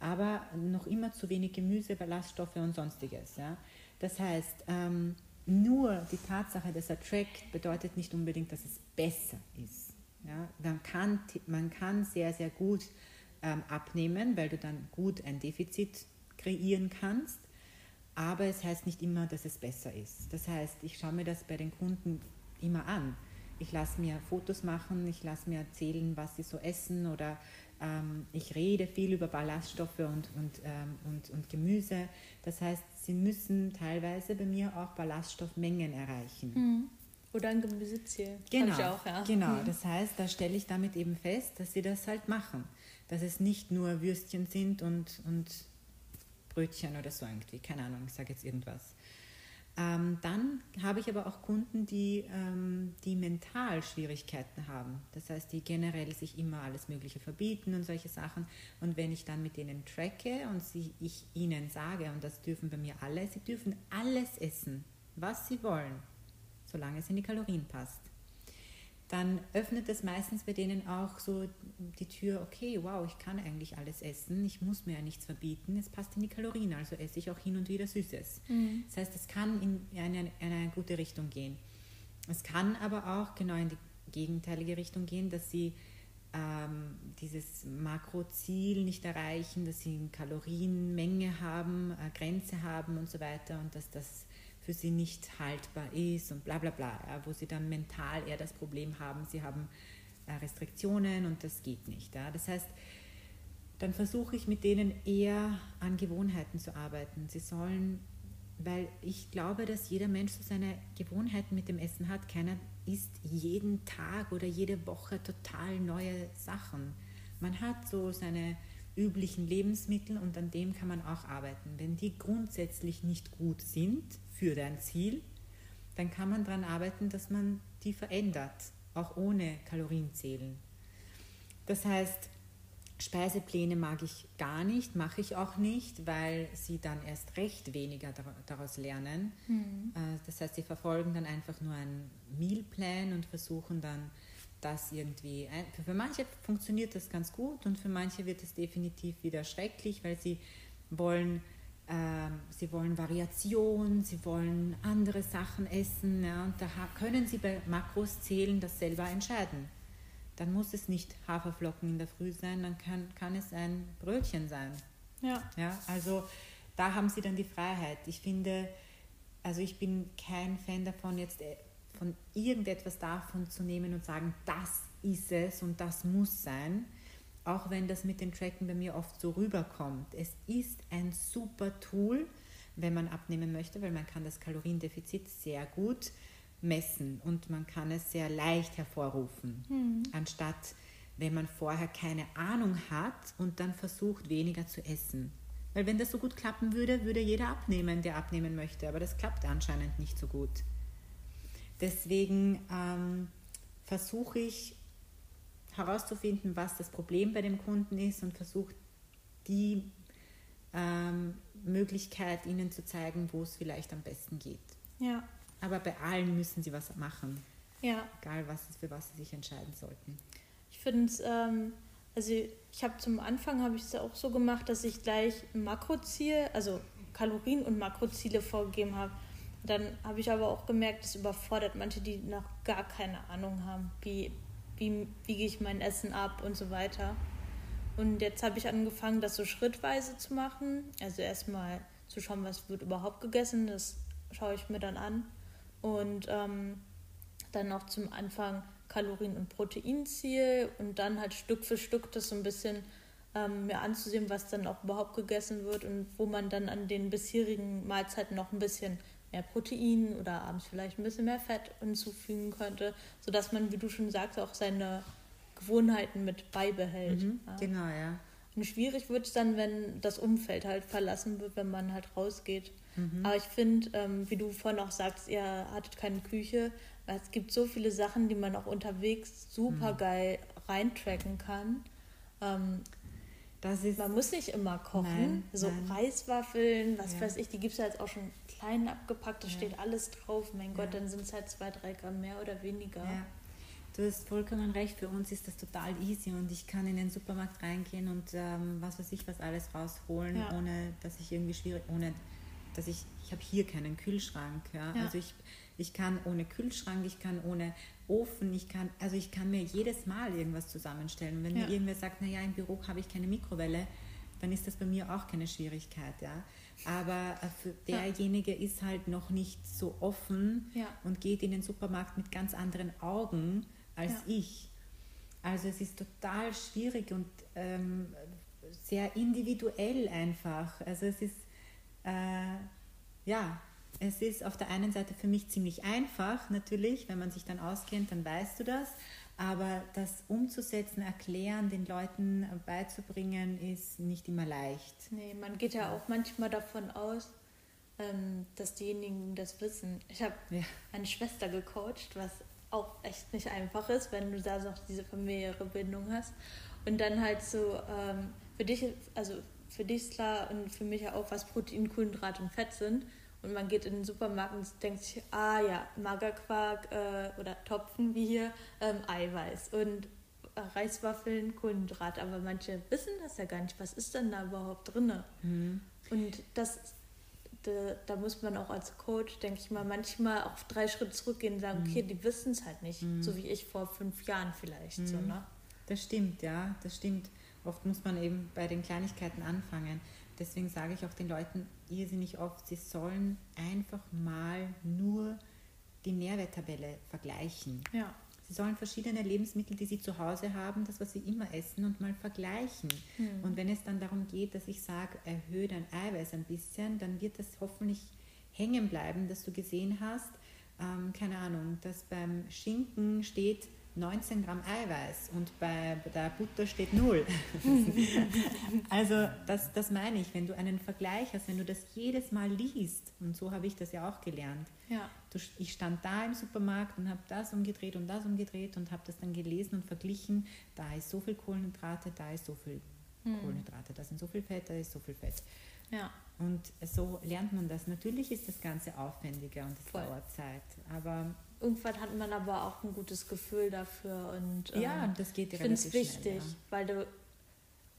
Speaker 3: aber noch immer zu wenig Gemüse, Ballaststoffe und sonstiges. Ja? Das heißt, ähm, nur die Tatsache, dass er trackt, bedeutet nicht unbedingt, dass es besser ist. Ja? Man, kann, man kann sehr, sehr gut ähm, abnehmen, weil du dann gut ein Defizit kreieren kannst aber es heißt nicht immer, dass es besser ist. Das heißt, ich schaue mir das bei den Kunden immer an. Ich lasse mir Fotos machen, ich lasse mir erzählen, was sie so essen oder ähm, ich rede viel über Ballaststoffe und, und, ähm, und, und Gemüse. Das heißt, sie müssen teilweise bei mir auch Ballaststoffmengen erreichen.
Speaker 2: Mhm. Oder ein Gemüseziel.
Speaker 3: Genau, auch, ja. genau. Mhm. das heißt, da stelle ich damit eben fest, dass sie das halt machen. Dass es nicht nur Würstchen sind und, und Brötchen oder so irgendwie, keine Ahnung, ich sage jetzt irgendwas. Ähm, dann habe ich aber auch Kunden, die, ähm, die mental Schwierigkeiten haben. Das heißt, die generell sich immer alles Mögliche verbieten und solche Sachen. Und wenn ich dann mit denen tracke und sie, ich ihnen sage, und das dürfen bei mir alle, sie dürfen alles essen, was sie wollen, solange es in die Kalorien passt dann öffnet es meistens bei denen auch so die Tür, okay, wow, ich kann eigentlich alles essen, ich muss mir ja nichts verbieten, es passt in die Kalorien, also esse ich auch hin und wieder Süßes. Mhm. Das heißt, es kann in eine, in eine gute Richtung gehen. Es kann aber auch genau in die gegenteilige Richtung gehen, dass sie ähm, dieses Makroziel nicht erreichen, dass sie eine Kalorienmenge haben, eine Grenze haben und so weiter und dass das für sie nicht haltbar ist und bla bla bla, ja, wo sie dann mental eher das Problem haben, sie haben äh, Restriktionen und das geht nicht. Ja. Das heißt, dann versuche ich mit denen eher an Gewohnheiten zu arbeiten. Sie sollen, weil ich glaube, dass jeder Mensch so seine Gewohnheiten mit dem Essen hat. Keiner isst jeden Tag oder jede Woche total neue Sachen. Man hat so seine üblichen Lebensmittel und an dem kann man auch arbeiten. Wenn die grundsätzlich nicht gut sind für dein Ziel, dann kann man daran arbeiten, dass man die verändert, auch ohne Kalorienzählen. Das heißt, Speisepläne mag ich gar nicht, mache ich auch nicht, weil sie dann erst recht weniger daraus lernen. Mhm. Das heißt, sie verfolgen dann einfach nur einen Mealplan und versuchen dann das irgendwie. Für manche funktioniert das ganz gut und für manche wird es definitiv wieder schrecklich, weil sie wollen, äh, sie wollen Variation, sie wollen andere Sachen essen ja, und da können sie bei Makros zählen das selber entscheiden dann muss es nicht Haferflocken in der Früh sein, dann kann, kann es ein Brötchen sein. Ja. ja. Also da haben sie dann die Freiheit. Ich finde, also ich bin kein Fan davon, jetzt äh, von irgendetwas davon zu nehmen und sagen, das ist es und das muss sein. Auch wenn das mit den Tracken bei mir oft so rüberkommt. Es ist ein super Tool, wenn man abnehmen möchte, weil man kann das Kaloriendefizit sehr gut messen und man kann es sehr leicht hervorrufen, mhm. anstatt wenn man vorher keine Ahnung hat und dann versucht weniger zu essen. Weil wenn das so gut klappen würde, würde jeder abnehmen, der abnehmen möchte, aber das klappt anscheinend nicht so gut. Deswegen ähm, versuche ich herauszufinden, was das Problem bei dem Kunden ist und versuche die ähm, Möglichkeit ihnen zu zeigen, wo es vielleicht am besten geht. Ja. Aber bei allen müssen sie was machen. Ja. Egal, was, für was sie sich entscheiden sollten.
Speaker 2: Ich finde es, ähm, also ich habe zum Anfang habe ich es auch so gemacht, dass ich gleich Makroziel, also Kalorien und Makroziele vorgegeben habe. Dann habe ich aber auch gemerkt, das überfordert manche, die noch gar keine Ahnung haben, wie, wie wiege ich mein Essen ab und so weiter. Und jetzt habe ich angefangen, das so schrittweise zu machen. Also erstmal zu schauen, was wird überhaupt gegessen, das schaue ich mir dann an und ähm, dann noch zum Anfang Kalorien- und Proteinziel und dann halt Stück für Stück das so ein bisschen ähm, mir anzusehen, was dann auch überhaupt gegessen wird und wo man dann an den bisherigen Mahlzeiten noch ein bisschen mehr Protein oder abends vielleicht ein bisschen mehr Fett hinzufügen könnte, sodass man, wie du schon sagst, auch seine Gewohnheiten mit beibehält. Mhm, ja. Genau, ja. Und schwierig wird es dann, wenn das Umfeld halt verlassen wird, wenn man halt rausgeht. Mhm. Aber ich finde, ähm, wie du vorhin auch sagst, ihr hattet keine Küche, weil es gibt so viele Sachen, die man auch unterwegs super mhm. geil reintracken kann. Ähm, man muss nicht immer kochen. Nein, so nein. Reiswaffeln, was ja. weiß ich, die gibt es ja jetzt auch schon klein abgepackt, da ja. steht alles drauf. Mein Gott, ja. dann sind es halt zwei, drei Gramm mehr oder weniger.
Speaker 3: Du hast vollkommen recht, für uns ist das total easy und ich kann in den Supermarkt reingehen und ähm, was weiß ich was alles rausholen, ohne dass ich irgendwie schwierig, ohne dass ich, ich habe hier keinen Kühlschrank. Ja? ja? Also ich, ich kann ohne Kühlschrank, ich kann ohne Ofen, ich kann, also ich kann mir jedes Mal irgendwas zusammenstellen. wenn ja. mir irgendwer sagt, naja, im Büro habe ich keine Mikrowelle, dann ist das bei mir auch keine Schwierigkeit. Ja? Aber äh, für derjenige ja. ist halt noch nicht so offen ja. und geht in den Supermarkt mit ganz anderen Augen als ich. Also es ist total schwierig und ähm, sehr individuell einfach. Also es ist äh, ja, es ist auf der einen Seite für mich ziemlich einfach, natürlich, wenn man sich dann auskennt, dann weißt du das. Aber das umzusetzen, erklären, den Leuten beizubringen, ist nicht immer leicht.
Speaker 2: Nee, man geht ja auch manchmal davon aus, ähm, dass diejenigen das wissen. Ich habe ja. meine Schwester gecoacht, was auch echt nicht einfach ist, wenn du da noch diese familiäre Bindung hast. Und dann halt so, ähm, für dich, also für dich ist klar und für mich auch, was Protein, Kohlenhydrat und Fett sind. Und man geht in den Supermarkt und denkt sich, ah ja, Magerquark äh, oder Topfen wie hier, ähm, Eiweiß und äh, Reiswaffeln, Kohlenhydrat. Aber manche wissen das ja gar nicht. Was ist denn da überhaupt drin? Mhm. Und das, da, da, muss man auch als Coach, denke ich mal, manchmal auch drei Schritte zurückgehen und sagen, mhm. okay, die wissen es halt nicht. Mhm. So wie ich vor fünf Jahren vielleicht. So, mhm. ne?
Speaker 3: Das stimmt, ja, das stimmt. Oft muss man eben bei den Kleinigkeiten anfangen. Deswegen sage ich auch den Leuten irrsinnig oft, sie sollen einfach mal nur die Nährwerttabelle vergleichen. Ja. Sie sollen verschiedene Lebensmittel, die sie zu Hause haben, das, was sie immer essen, und mal vergleichen. Mhm. Und wenn es dann darum geht, dass ich sage, erhöhe dein Eiweiß ein bisschen, dann wird das hoffentlich hängen bleiben, dass du gesehen hast, ähm, keine Ahnung, dass beim Schinken steht 19 Gramm Eiweiß und bei der Butter steht 0. also das, das meine ich, wenn du einen Vergleich hast, wenn du das jedes Mal liest, und so habe ich das ja auch gelernt.
Speaker 2: Ja.
Speaker 3: Du, ich stand da im Supermarkt und habe das umgedreht und das umgedreht und habe das dann gelesen und verglichen, da ist so viel Kohlenhydrate, da ist so viel hm. Kohlenhydrate, da sind so viel Fett, da ist so viel Fett.
Speaker 2: Ja.
Speaker 3: Und so lernt man das. Natürlich ist das Ganze aufwendiger und es dauert Zeit, aber
Speaker 2: irgendwann hat man aber auch ein gutes Gefühl dafür und
Speaker 3: ähm, ja, das geht
Speaker 2: ich finde es wichtig, ja. weil du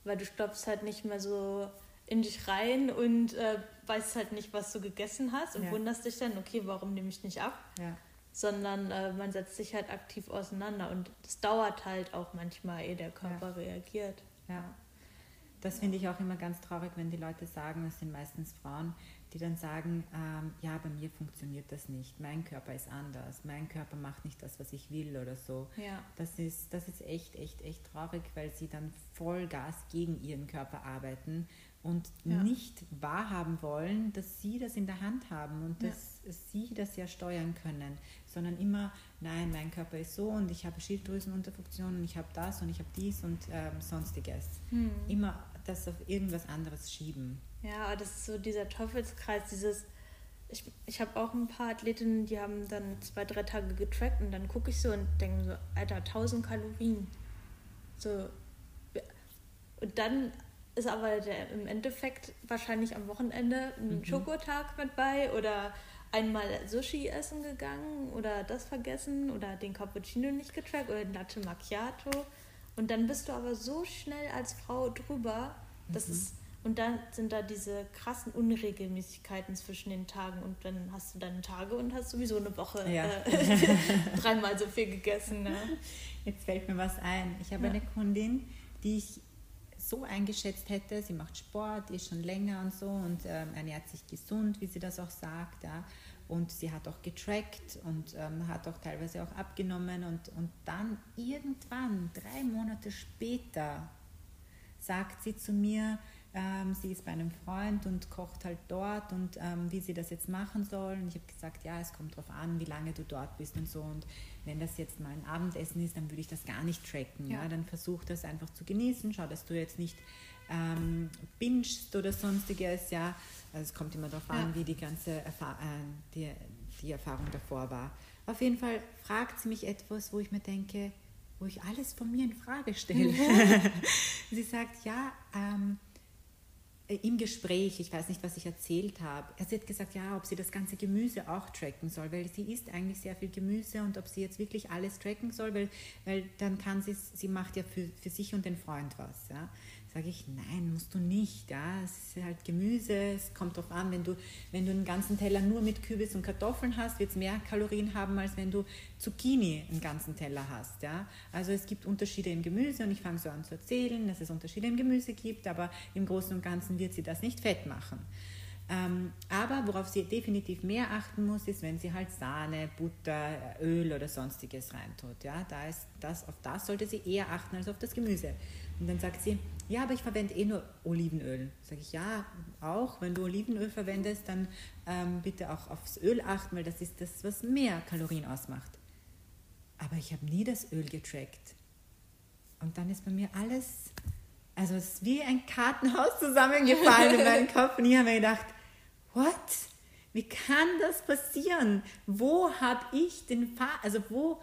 Speaker 2: weil du stopfst halt nicht mehr so in dich rein und äh, weißt halt nicht, was du gegessen hast und ja. wunderst dich dann, okay, warum nehme ich nicht ab?
Speaker 3: Ja.
Speaker 2: Sondern äh, man setzt sich halt aktiv auseinander und es dauert halt auch manchmal, ehe der Körper reagiert.
Speaker 3: Ja. Das finde ich auch immer ganz traurig, wenn die Leute sagen, es sind meistens Frauen, die dann sagen, ähm, ja, bei mir funktioniert das nicht, mein Körper ist anders, mein Körper macht nicht das, was ich will oder so.
Speaker 2: Ja.
Speaker 3: Das, ist, das ist echt, echt, echt traurig, weil sie dann Vollgas gegen ihren Körper arbeiten und ja. nicht wahrhaben wollen, dass sie das in der Hand haben und dass ja. sie das ja steuern können, sondern immer, nein, mein Körper ist so und ich habe Schilddrüsenunterfunktionen, ich habe das und ich habe dies und ähm, sonstiges.
Speaker 2: Hm.
Speaker 3: Immer das auf irgendwas anderes schieben.
Speaker 2: Ja, das ist so dieser Teufelskreis, dieses. Ich, ich habe auch ein paar Athletinnen, die haben dann zwei, drei Tage getrackt und dann gucke ich so und denke so, Alter, 1000 Kalorien. So. Und dann ist aber der, im Endeffekt wahrscheinlich am Wochenende ein mhm. Schokotag mit bei oder einmal Sushi essen gegangen oder das vergessen oder den Cappuccino nicht getrackt oder den Latte Macchiato. Und dann bist du aber so schnell als Frau drüber, dass mhm. es und dann sind da diese krassen Unregelmäßigkeiten zwischen den Tagen und dann hast du deine Tage und hast sowieso eine Woche
Speaker 3: ja.
Speaker 2: äh, dreimal so viel gegessen. Ne?
Speaker 3: Jetzt fällt mir was ein. Ich habe ja. eine Kundin, die ich so eingeschätzt hätte, sie macht Sport, ist schon länger und so und ähm, ernährt sich gesund, wie sie das auch sagt. Ja. Und sie hat auch getrackt und ähm, hat auch teilweise auch abgenommen und, und dann irgendwann, drei Monate später, sagt sie zu mir, ähm, sie ist bei einem Freund und kocht halt dort und ähm, wie sie das jetzt machen soll. Und ich habe gesagt, ja, es kommt darauf an, wie lange du dort bist und so. Und wenn das jetzt mal ein Abendessen ist, dann würde ich das gar nicht tracken. Ja. ja? Dann versuch das einfach zu genießen. Schau, dass du jetzt nicht ähm, bingst oder sonstiges. Ja, also es kommt immer darauf an, wie die ganze Erfa äh, die, die Erfahrung davor war. Auf jeden Fall fragt sie mich etwas, wo ich mir denke, wo ich alles von mir in Frage stelle. sie sagt, ja, ähm, äh, im Gespräch, ich weiß nicht, was ich erzählt habe, er hat gesagt, ja, ob sie das ganze Gemüse auch tracken soll, weil sie isst eigentlich sehr viel Gemüse und ob sie jetzt wirklich alles tracken soll, weil, weil dann kann sie, sie macht ja für, für sich und den Freund was. Ja sage ich, nein, musst du nicht. Ja, es ist halt Gemüse, es kommt darauf an, wenn du, wenn du einen ganzen Teller nur mit Kürbis und Kartoffeln hast, wird es mehr Kalorien haben, als wenn du Zucchini einen ganzen Teller hast. Ja? Also es gibt Unterschiede im Gemüse und ich fange so an zu erzählen, dass es Unterschiede im Gemüse gibt, aber im Großen und Ganzen wird sie das nicht fett machen. Ähm, aber worauf sie definitiv mehr achten muss, ist, wenn sie halt Sahne, Butter, Öl oder sonstiges reintut. Ja, da ist das, auf das sollte sie eher achten als auf das Gemüse. Und dann sagt sie, ja, aber ich verwende eh nur Olivenöl. Sage ich, ja, auch. Wenn du Olivenöl verwendest, dann ähm, bitte auch aufs Öl achten, weil das ist das, was mehr Kalorien ausmacht. Aber ich habe nie das Öl getrackt. Und dann ist bei mir alles, also es ist wie ein Kartenhaus zusammengefallen in meinem Kopf. Und ich habe mir gedacht, what? Wie kann das passieren? Wo habe ich den Faden, also wo,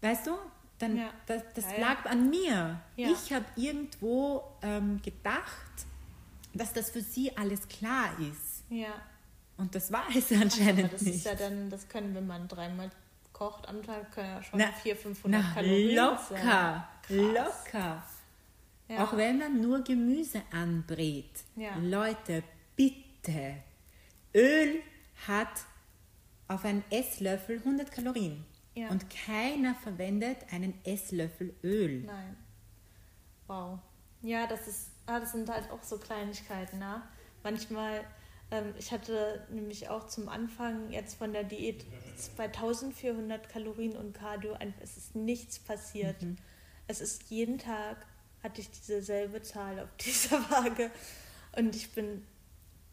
Speaker 3: weißt du, dann, ja. das, das ja, lag an mir. Ich habe irgendwo ähm, gedacht, dass das für sie alles klar ist.
Speaker 2: Ja.
Speaker 3: Und das war es anscheinend Ach,
Speaker 2: das
Speaker 3: nicht.
Speaker 2: Ist ja dann, das können, wenn man dreimal kocht am Tag, können ja schon na, 400, 500
Speaker 3: na,
Speaker 2: Kalorien
Speaker 3: Locker, sein. locker. Ja. Auch wenn man nur Gemüse anbrät.
Speaker 2: Ja.
Speaker 3: Leute, bitte. Öl hat auf einen Esslöffel 100 Kalorien. Ja. Und keiner verwendet einen Esslöffel Öl.
Speaker 2: Nein. Wow. Ja, das ist, ah, das sind halt auch so Kleinigkeiten, ne? Manchmal Ähm, ich hatte nämlich auch zum Anfang jetzt von der Diät 2400 Kalorien und Cardio. Es ist nichts passiert. Mhm. Es ist jeden Tag hatte ich dieselbe Zahl auf dieser Waage. Und ich bin,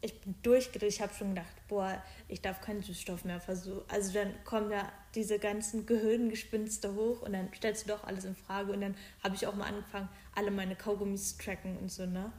Speaker 2: ich bin durchgedreht. Ich habe schon gedacht, boah, ich darf keinen Süßstoff mehr versuchen. Also dann kommen ja diese ganzen Gehirngespinste hoch und dann stellst du doch alles in Frage. Und dann habe ich auch mal angefangen, alle meine Kaugummis zu tracken und so, ne?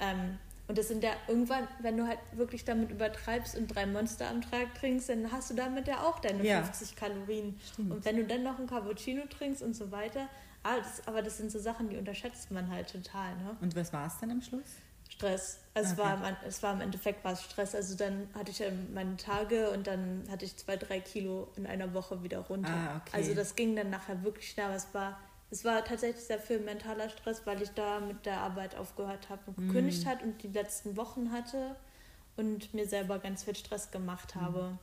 Speaker 2: Ähm, und das sind ja irgendwann, wenn du halt wirklich damit übertreibst und drei Monster am Tag trinkst, dann hast du damit ja auch deine ja. 50 Kalorien. Stimmt. Und wenn du dann noch ein Cappuccino trinkst und so weiter, aber das, aber das sind so Sachen, die unterschätzt man halt total. Ne?
Speaker 3: Und was war es dann am Schluss?
Speaker 2: Stress. Also okay. es, war, es war im Endeffekt war es Stress. Also dann hatte ich meine Tage und dann hatte ich zwei, drei Kilo in einer Woche wieder runter. Ah, okay. Also das ging dann nachher wirklich schnell. Aber es war, es war tatsächlich sehr viel mentaler Stress, weil ich da mit der Arbeit aufgehört habe und gekündigt mm. hat und die letzten Wochen hatte und mir selber ganz viel Stress gemacht mm. habe.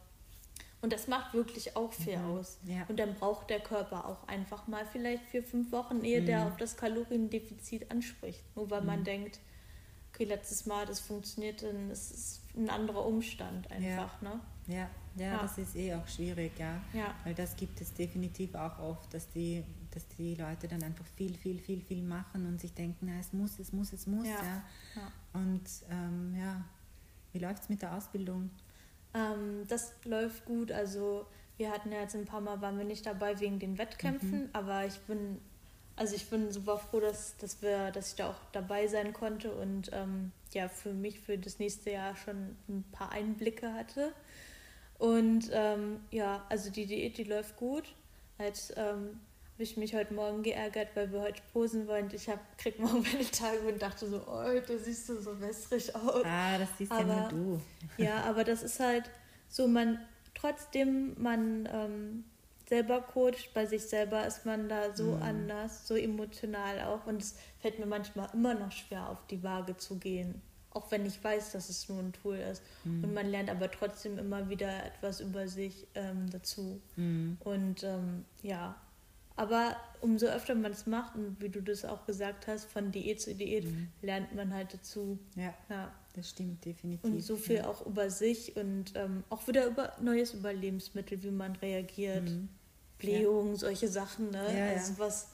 Speaker 2: Und das macht wirklich auch viel mhm. aus. Ja. Und dann braucht der Körper auch einfach mal vielleicht vier, fünf Wochen, ehe mhm. der auf das Kaloriendefizit anspricht. Nur weil mhm. man denkt, okay, letztes Mal das funktioniert, dann ist es ein anderer Umstand einfach.
Speaker 3: Ja. Ne? Ja. ja, ja, das ist eh auch schwierig, ja. ja. Weil das gibt es definitiv auch oft, dass die, dass die Leute dann einfach viel, viel, viel, viel machen und sich denken, na, es muss, es muss, es muss. Ja. ja. Und ähm, ja, wie läuft es mit der Ausbildung?
Speaker 2: Ähm, das läuft gut. Also wir hatten ja jetzt ein paar Mal, waren wir nicht dabei wegen den Wettkämpfen, mhm. aber ich bin, also ich bin super froh, dass, dass, wir, dass ich da auch dabei sein konnte und ähm, ja, für mich für das nächste Jahr schon ein paar Einblicke hatte. Und ähm, ja, also die Diät, die läuft gut. Als ähm, habe ich mich heute Morgen geärgert, weil wir heute posen wollen. Ich hab, krieg morgen meine Tage und dachte so, oh, heute siehst du so wässrig aus.
Speaker 3: Ah, das siehst aber, ja nur
Speaker 2: du. ja, aber das ist halt so, man, trotzdem man ähm, selber coacht, bei sich selber ist man da so mhm. anders, so emotional auch. Und es fällt mir manchmal immer noch schwer, auf die Waage zu gehen. Auch wenn ich weiß, dass es nur ein Tool ist. Mhm. Und man lernt aber trotzdem immer wieder etwas über sich ähm, dazu. Mhm. Und ähm, ja, aber umso öfter man es macht und wie du das auch gesagt hast, von Diät zu Diät, mhm. lernt man halt dazu.
Speaker 3: Ja, ja, das stimmt definitiv.
Speaker 2: Und so viel
Speaker 3: ja.
Speaker 2: auch über sich und ähm, auch wieder über Neues über Lebensmittel, wie man reagiert. Mhm. Blähung, ja. solche Sachen, ne?
Speaker 3: Ja, also was.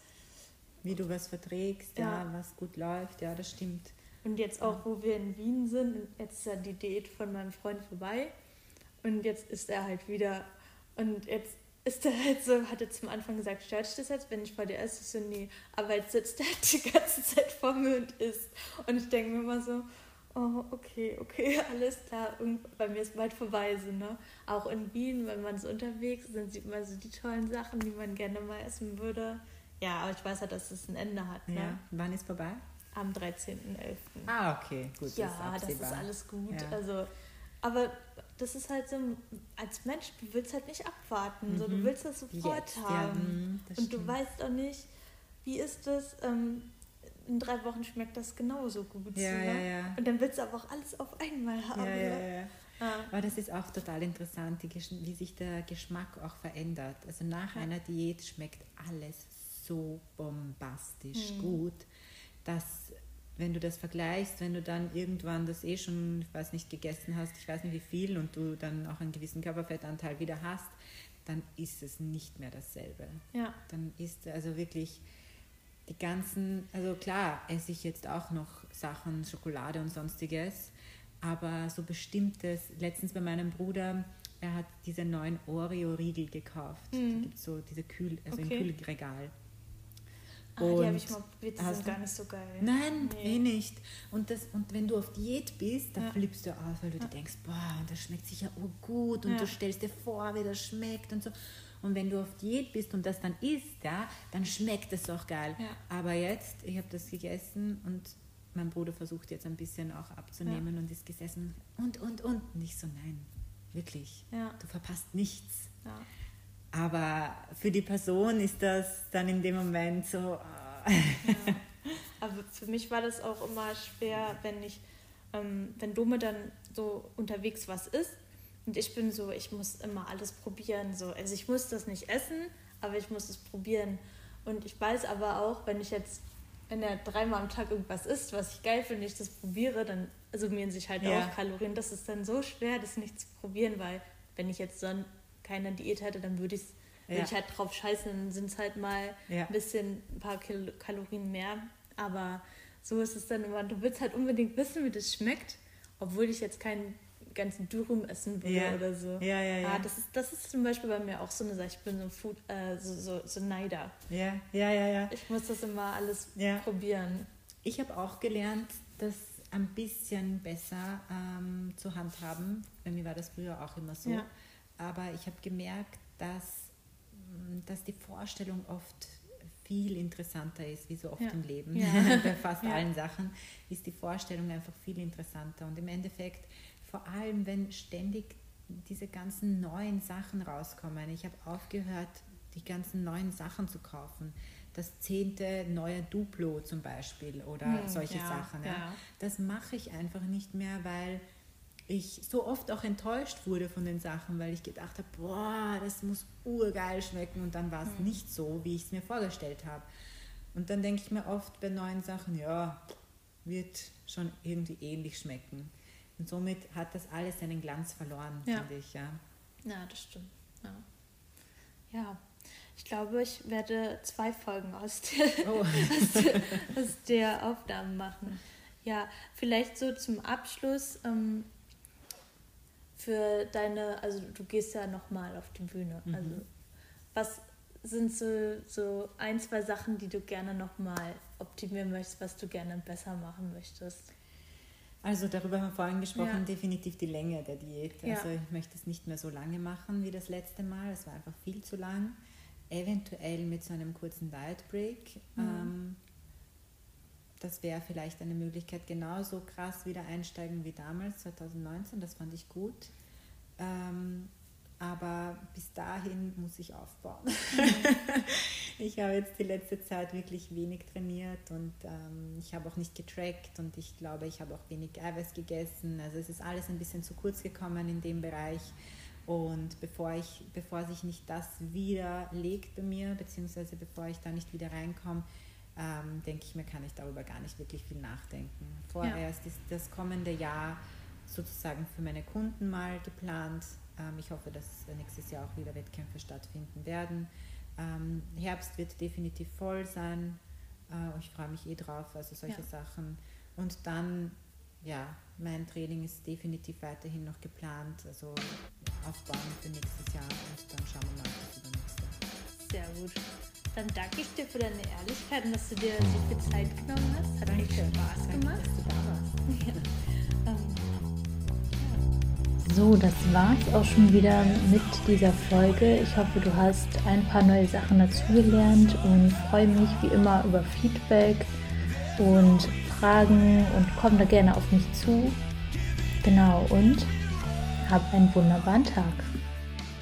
Speaker 3: Wie du was verträgst, ja. was gut läuft, ja, das stimmt.
Speaker 2: Und jetzt auch, wo wir in Wien sind, jetzt ist ja die Diät von meinem Freund vorbei. Und jetzt ist er halt wieder. Und jetzt ist er halt so, hat er zum Anfang gesagt, stört dich das jetzt, wenn ich vor dir esse? Ich so, nee. Aber jetzt sitzt er halt die ganze Zeit vor mir und isst. Und ich denke mir immer so, oh, okay, okay, alles klar. Und bei mir ist bald vorbei, so, ne? Auch in Wien, wenn man so unterwegs ist, dann sieht man so die tollen Sachen, die man gerne mal essen würde. Ja, aber ich weiß halt, dass es ein Ende hat, ne? Ja,
Speaker 3: wann ist vorbei?
Speaker 2: Am 13.11.
Speaker 3: Ah, okay, gut.
Speaker 2: Ja, das ist, das ist alles gut. Ja. Also, aber das ist halt so, als Mensch, du willst halt nicht abwarten, mhm. so, du mhm. willst das sofort Jetzt, haben. Ja, mhm, das und stimmt. du weißt auch nicht, wie ist das, ähm, in drei Wochen schmeckt das genauso gut.
Speaker 3: Ja, ne? ja, ja.
Speaker 2: Und dann willst du aber auch alles auf einmal haben.
Speaker 3: Ja, ja, ja. Ah. Aber das ist auch total interessant, wie sich der Geschmack auch verändert. Also nach einer Diät schmeckt alles so bombastisch mhm. gut, dass wenn du das vergleichst, wenn du dann irgendwann das eh schon, ich weiß nicht, gegessen hast, ich weiß nicht wie viel und du dann auch einen gewissen Körperfettanteil wieder hast, dann ist es nicht mehr dasselbe.
Speaker 2: Ja.
Speaker 3: Dann ist also wirklich die ganzen, also klar esse ich jetzt auch noch Sachen, Schokolade und sonstiges, aber so bestimmtes, letztens bei meinem Bruder, er hat diese neuen Oreo-Riegel gekauft. Mhm. Da gibt so diese Kühl, also okay. im Kühlregal.
Speaker 2: Ah, die habe ich mal probiert, die gar nicht so geil.
Speaker 3: Nein, nee. eh nicht. Und, das, und wenn du auf Diät bist, dann ja. flippst du aus, weil du ja. dir denkst, boah, das schmeckt sicher oh gut und ja. du stellst dir vor, wie das schmeckt und so. Und wenn du auf Diät bist und das dann isst, ja, dann schmeckt es auch geil. Aber jetzt, ich habe das gegessen und mein Bruder versucht jetzt ein bisschen auch abzunehmen und ist gesessen und, und, und. Ich so, nein, wirklich, du verpasst nichts. Aber für die Person ist das dann in dem Moment so.
Speaker 2: Äh. Ja. Aber für mich war das auch immer schwer, wenn ich, ähm, wenn Dome dann so unterwegs was isst und ich bin so, ich muss immer alles probieren. So. Also ich muss das nicht essen, aber ich muss es probieren. Und ich weiß aber auch, wenn ich jetzt, wenn er dreimal am Tag irgendwas isst, was ich geil finde, ich das probiere, dann summieren sich halt
Speaker 3: Ja.
Speaker 2: auch Kalorien. Das ist dann so schwer, das nicht zu probieren, weil wenn ich jetzt dann keine Diät hätte, dann würde würd
Speaker 3: Ja.
Speaker 2: ich halt drauf scheißen, dann sind es halt mal
Speaker 3: Ja.
Speaker 2: ein bisschen, ein paar Kil Kalorien mehr. Aber so ist es dann immer, du willst halt unbedingt wissen, wie das schmeckt, obwohl ich jetzt keinen ganzen Durum essen würde
Speaker 3: Ja.
Speaker 2: oder so.
Speaker 3: Ja, ja, ja.
Speaker 2: Ah, das, ist, das ist zum Beispiel bei mir auch so eine Sache. Ich bin so ein Food, äh, so, so, so Neider.
Speaker 3: Ja, ja, ja, ja.
Speaker 2: Ich muss das immer alles
Speaker 3: Ja.
Speaker 2: probieren.
Speaker 3: Ich habe auch gelernt, das ein bisschen besser ähm, zu handhaben. Bei mir war das früher auch immer so.
Speaker 2: Ja.
Speaker 3: Aber ich habe gemerkt, dass, mm, dass die Vorstellung oft viel interessanter ist, wie so oft
Speaker 2: Ja.
Speaker 3: im Leben.
Speaker 2: Ja.
Speaker 3: Bei fast
Speaker 2: Ja.
Speaker 3: allen Sachen ist die Vorstellung einfach viel interessanter. Und im Endeffekt, vor allem wenn ständig diese ganzen neuen Sachen rauskommen. Ich habe aufgehört, die ganzen neuen Sachen zu kaufen. Das zehnte neue Duplo zum Beispiel oder
Speaker 2: Hm,
Speaker 3: solche
Speaker 2: ja,
Speaker 3: Sachen. Ja.
Speaker 2: ja.
Speaker 3: Das mache ich einfach nicht mehr, weil ich so oft auch enttäuscht wurde von den Sachen, weil ich gedacht habe, boah, das muss urgeil schmecken und dann war es
Speaker 2: Hm.
Speaker 3: nicht so, wie ich es mir vorgestellt habe. Und dann denke ich mir oft bei neuen Sachen, ja, wird schon irgendwie ähnlich schmecken. Und somit hat das alles seinen Glanz verloren,
Speaker 2: Ja.
Speaker 3: finde ich. Ja.
Speaker 2: Ja, das stimmt. Ja. ja, ich glaube, ich werde zwei Folgen aus der,
Speaker 3: Oh.
Speaker 2: aus der Aufnahme machen. Ja, vielleicht so zum Abschluss ähm, für deine, also du gehst ja nochmal auf die Bühne.
Speaker 3: Mhm.
Speaker 2: Also was sind so, so ein, zwei Sachen, die du gerne nochmal optimieren möchtest, was du gerne besser machen möchtest?
Speaker 3: Also darüber haben wir vorhin gesprochen,
Speaker 2: Ja.
Speaker 3: definitiv die Länge der Diät.
Speaker 2: Ja.
Speaker 3: Also ich möchte es nicht mehr so lange machen wie das letzte Mal. Es war einfach viel zu lang. Eventuell mit so einem kurzen Diet Break.
Speaker 2: Mhm.
Speaker 3: Ähm, das wäre vielleicht eine Möglichkeit, genauso krass wieder einsteigen wie damals, 2019. Das fand ich gut. Ähm, aber bis dahin muss ich aufbauen. ich habe jetzt die letzte Zeit wirklich wenig trainiert und ähm, ich habe auch nicht getrackt und ich glaube, ich habe auch wenig Eiweiß gegessen. Also es ist alles ein bisschen zu kurz gekommen in dem Bereich. Und bevor, ich, bevor sich nicht das widerlegt bei mir, beziehungsweise bevor ich da nicht wieder reinkomme, ähm, denke ich mir, kann ich darüber gar nicht wirklich viel nachdenken. Vorerst ist das kommende Jahr sozusagen für meine Kunden mal geplant. Ähm, ich hoffe, dass nächstes Jahr auch wieder Wettkämpfe stattfinden werden. Ähm, Herbst wird definitiv voll sein. Äh, ich freue mich eh drauf, also solche
Speaker 2: Ja.
Speaker 3: Sachen. Und dann, ja, mein Training ist definitiv weiterhin noch geplant, also aufbauen für nächstes Jahr und dann schauen wir mal auf das übernächste.
Speaker 2: Sehr gut. Dann danke ich dir für deine Ehrlichkeit und dass du dir so viel Zeit genommen hast. Hat echt Spaß
Speaker 3: Danke,
Speaker 2: gemacht.
Speaker 3: dass du da warst.
Speaker 2: Ähm,
Speaker 1: So, das war's auch schon wieder mit dieser Folge. Ich hoffe, du hast ein paar neue Sachen dazugelernt und freue mich wie immer über Feedback und Fragen und komm da gerne auf mich zu. Genau, und hab einen wunderbaren Tag.